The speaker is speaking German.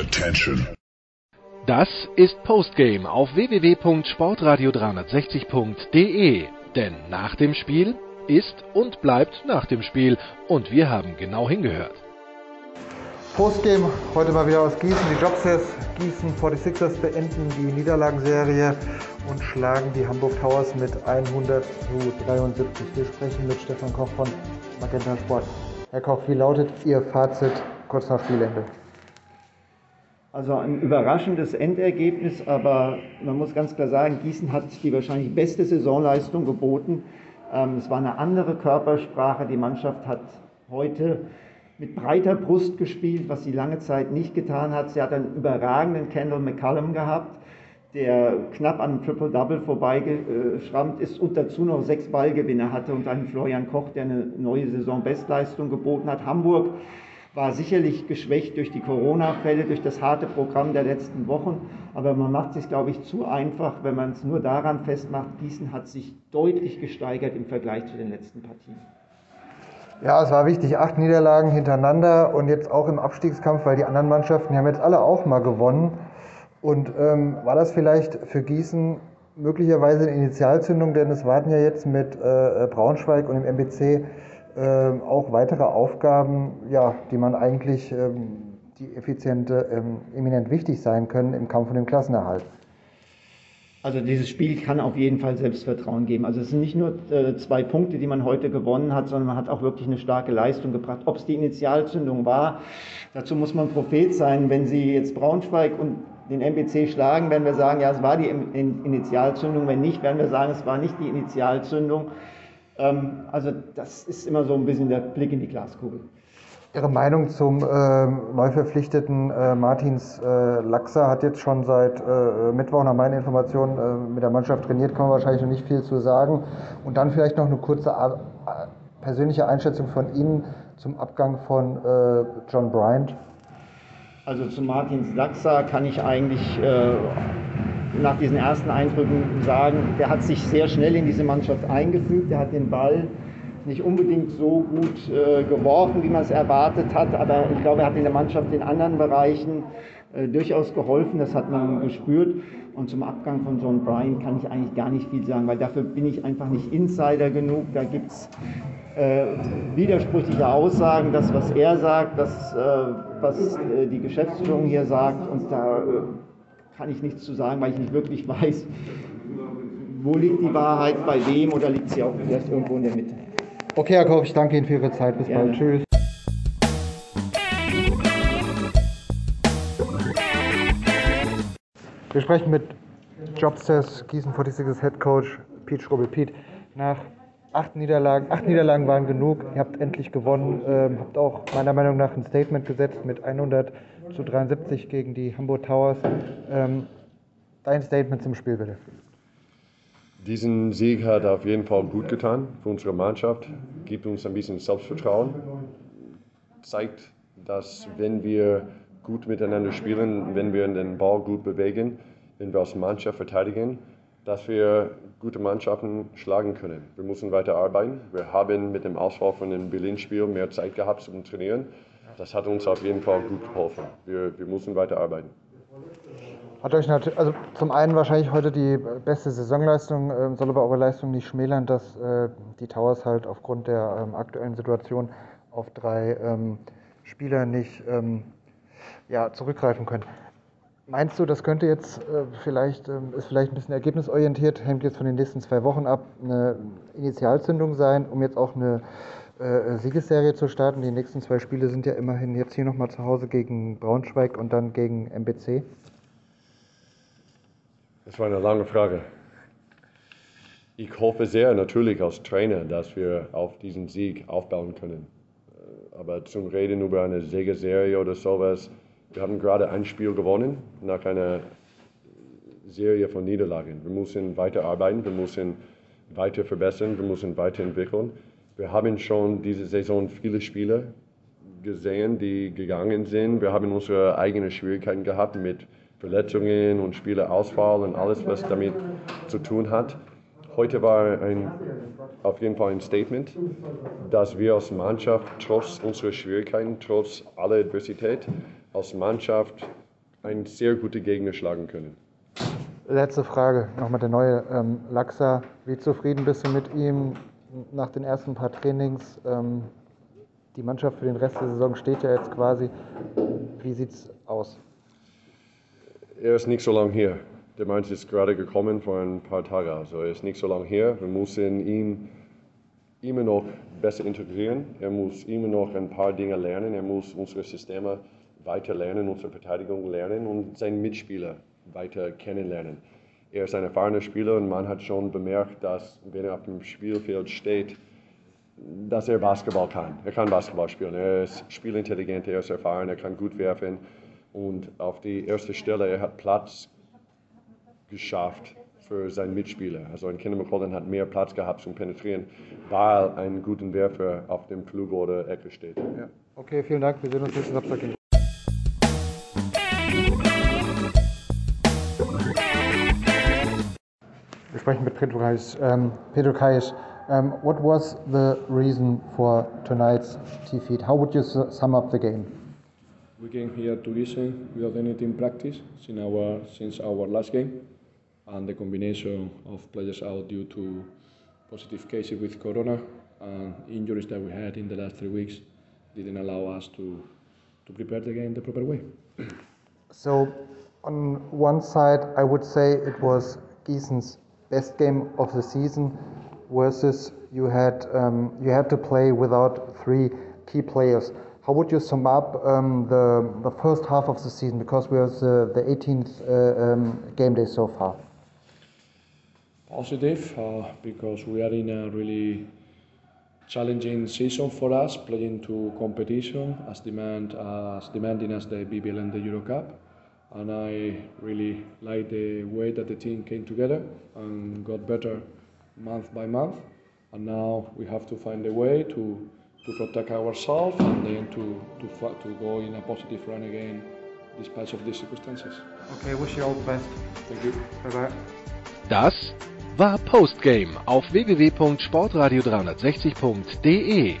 Attention. Das ist Postgame auf www.sportradio360.de. Denn nach dem Spiel ist und bleibt nach dem Spiel. Und wir haben genau hingehört. Postgame, heute mal wieder aus Gießen. Die Jobsters Gießen 46ers beenden die Niederlagenserie und schlagen die Hamburg Towers mit 100 zu 73. Wir sprechen mit Stefan Koch von Magenta Sport. Herr Koch, wie lautet Ihr Fazit kurz nach Spielende? Also ein überraschendes Endergebnis, aber man muss ganz klar sagen, Gießen hat die wahrscheinlich beste Saisonleistung geboten. Ähm, es war eine andere Körpersprache. Die Mannschaft hat heute mit breiter Brust gespielt, was sie lange Zeit nicht getan hat. Sie hat einen überragenden Kendall McCallum gehabt, der knapp an einem Triple-Double vorbeigeschrammt ist und dazu noch sechs Ballgewinne hatte und einen Florian Koch, der eine neue Saison-Bestleistung geboten hat. Hamburg war sicherlich geschwächt durch die Corona-Fälle, durch das harte Programm der letzten Wochen. Aber man macht es sich, glaube ich, zu einfach, wenn man es nur daran festmacht, Gießen hat sich deutlich gesteigert im Vergleich zu den letzten Partien. Ja, es war wichtig. Acht Niederlagen hintereinander und jetzt auch im Abstiegskampf, weil die anderen Mannschaften haben jetzt alle auch mal gewonnen. Und ähm, war das vielleicht für Gießen möglicherweise eine Initialzündung, denn es warten ja jetzt mit äh, Braunschweig und dem MBC ähm, auch weitere Aufgaben, ja, die man eigentlich, ähm, die effiziente, ähm, eminent wichtig sein können im Kampf um den Klassenerhalt. Also dieses Spiel kann auf jeden Fall Selbstvertrauen geben. Also es sind nicht nur äh, zwei Punkte, die man heute gewonnen hat, sondern man hat auch wirklich eine starke Leistung gebracht. Ob es die Initialzündung war, dazu muss man Prophet sein. Wenn Sie jetzt Braunschweig und den MBC schlagen, werden wir sagen, ja, es war die Initialzündung. Wenn nicht, werden wir sagen, es war nicht die Initialzündung. Ähm, also das ist immer so ein bisschen der Blick in die Glaskugel. Ihre Meinung zum äh, neu verpflichteten äh, Martins äh, Laxer hat jetzt schon seit äh, Mittwoch nach meinen Informationen äh, mit der Mannschaft trainiert, kann man wahrscheinlich noch nicht viel zu sagen. Und dann vielleicht noch eine kurze äh, persönliche Einschätzung von Ihnen zum Abgang von John Bryant. Also zu Martins Laxer kann ich eigentlich nach diesen ersten Eindrücken sagen, der hat sich sehr schnell in diese Mannschaft eingefügt, der hat den Ball nicht unbedingt so gut äh, geworfen, wie man es erwartet hat, aber ich glaube, er hat in der Mannschaft in anderen Bereichen äh, durchaus geholfen, das hat man gespürt. Und zum Abgang von John Bryan kann ich eigentlich gar nicht viel sagen, weil dafür bin ich einfach nicht Insider genug. Da gibt es äh, widersprüchliche Aussagen, das, was er sagt, das, äh, was äh, die Geschäftsführung hier sagt. Und da äh, kann ich nichts zu sagen, weil ich nicht wirklich weiß, wo liegt die Wahrheit, bei wem oder liegt sie auch vielleicht irgendwo in der Mitte. Okay, Herr Koch, ich danke Ihnen für Ihre Zeit. Bis Gerne. bald. Tschüss. Wir sprechen mit Jobsters Gießen 46 Head Coach Pete Schrubel. Pete, nach acht Niederlagen, acht Niederlagen waren genug. Ihr habt endlich gewonnen, ähm, habt auch meiner Meinung nach ein Statement gesetzt mit 100 zu 73 gegen die Hamburg Towers. Ähm, dein Statement zum Spiel bitte. Diesen Sieg hat auf jeden Fall gut getan für unsere Mannschaft, gibt uns ein bisschen Selbstvertrauen, zeigt, dass wenn wir gut miteinander spielen, wenn wir den Ball gut bewegen, wenn wir als Mannschaft verteidigen, dass wir gute Mannschaften schlagen können. Wir müssen weiter arbeiten. Wir haben mit dem Ausfall von dem Berlin-Spiel mehr Zeit gehabt zum Trainieren. Das hat uns auf jeden Fall gut geholfen. Wir, wir müssen weiter arbeiten. Hat euch natürlich, also zum einen wahrscheinlich heute die beste Saisonleistung, äh, soll aber eure Leistung nicht schmälern, dass äh, die Towers halt aufgrund der ähm, aktuellen Situation auf drei ähm, Spieler nicht ähm, ja, zurückgreifen können. Meinst du, das könnte jetzt äh, vielleicht, ähm, ist vielleicht ein bisschen ergebnisorientiert, hängt jetzt von den nächsten zwei Wochen ab, eine Initialzündung sein, um jetzt auch eine äh, Siegesserie zu starten? Die nächsten zwei Spiele sind ja immerhin jetzt hier nochmal zu Hause gegen Braunschweig und dann gegen MBC. Das war eine lange Frage. Ich hoffe sehr natürlich als Trainer, dass wir auf diesen Sieg aufbauen können. Äh, aber zum Reden über eine Siegerserie oder sowas, wir haben gerade ein Spiel gewonnen nach einer Serie von Niederlagen. Wir müssen weiter arbeiten, wir müssen weiter verbessern, wir müssen weiterentwickeln. Wir haben schon diese Saison viele Spiele gesehen, die gegangen sind. Wir haben unsere eigenen Schwierigkeiten gehabt mit Verletzungen und Spieleausfall und alles, was damit zu tun hat. Heute war ein, auf jeden Fall ein Statement, dass wir als Mannschaft trotz unserer Schwierigkeiten, trotz aller Adversität, als Mannschaft einen sehr guten Gegner schlagen können. Letzte Frage, nochmal der neue ähm, Laxa. Wie zufrieden bist du mit ihm nach den ersten paar Trainings? Ähm, die Mannschaft für den Rest der Saison steht ja jetzt quasi. Wie sieht es aus? Er ist nicht so lange hier. Der Mann ist gerade gekommen vor ein paar Tagen. Also er ist nicht so lange hier. Wir müssen ihn immer noch besser integrieren. Er muss immer noch ein paar Dinge lernen. Er muss unsere Systeme weiter lernen, unsere Verteidigung lernen und seinen Mitspieler weiter kennenlernen. Er ist ein erfahrener Spieler und man hat schon bemerkt, dass wenn er auf dem Spielfeld steht, dass er Basketball kann. Er kann Basketball spielen. Er ist spielintelligent, er ist erfahren, er kann gut werfen. Und auf die erste Stelle, er hat Platz geschafft für seinen Mitspieler. Also ein Kinder McCollin hat mehr Platz gehabt zum Penetrieren, weil ein guter Werfer auf dem Flug oder Ecke steht. Ja. Okay, vielen Dank. Wir sehen uns nächsten Samstag. Sprechen mit Pedro Kais. Um, Pedro Kais, um, what was the reason for tonight's defeat? How would you sum up the game? We came here to listen without any team practice since our, since our last game, and the combination of players out due to positive cases with corona and injuries that we had in the last three weeks didn't allow us to, to prepare the game the proper way. So, on one side, I would say it was Gießen's best game of the season versus you had um, you had to play without three key players. How would you sum up um, the the first half of the season because we are the, the 18th uh, um, game day so far? Positive uh, because we are in a really challenging season for us, playing to competition as demand as demanding as the BBL and the Euro Cup and I really like the way that the team came together and got better month by month. And now we have to find a way to, to protect ourselves and then to, to, to go in a positive run again despite of these circumstances. Okay, wish you all the best. Thank you. Bye bye. Das war Postgame auf www.sportradio360.de.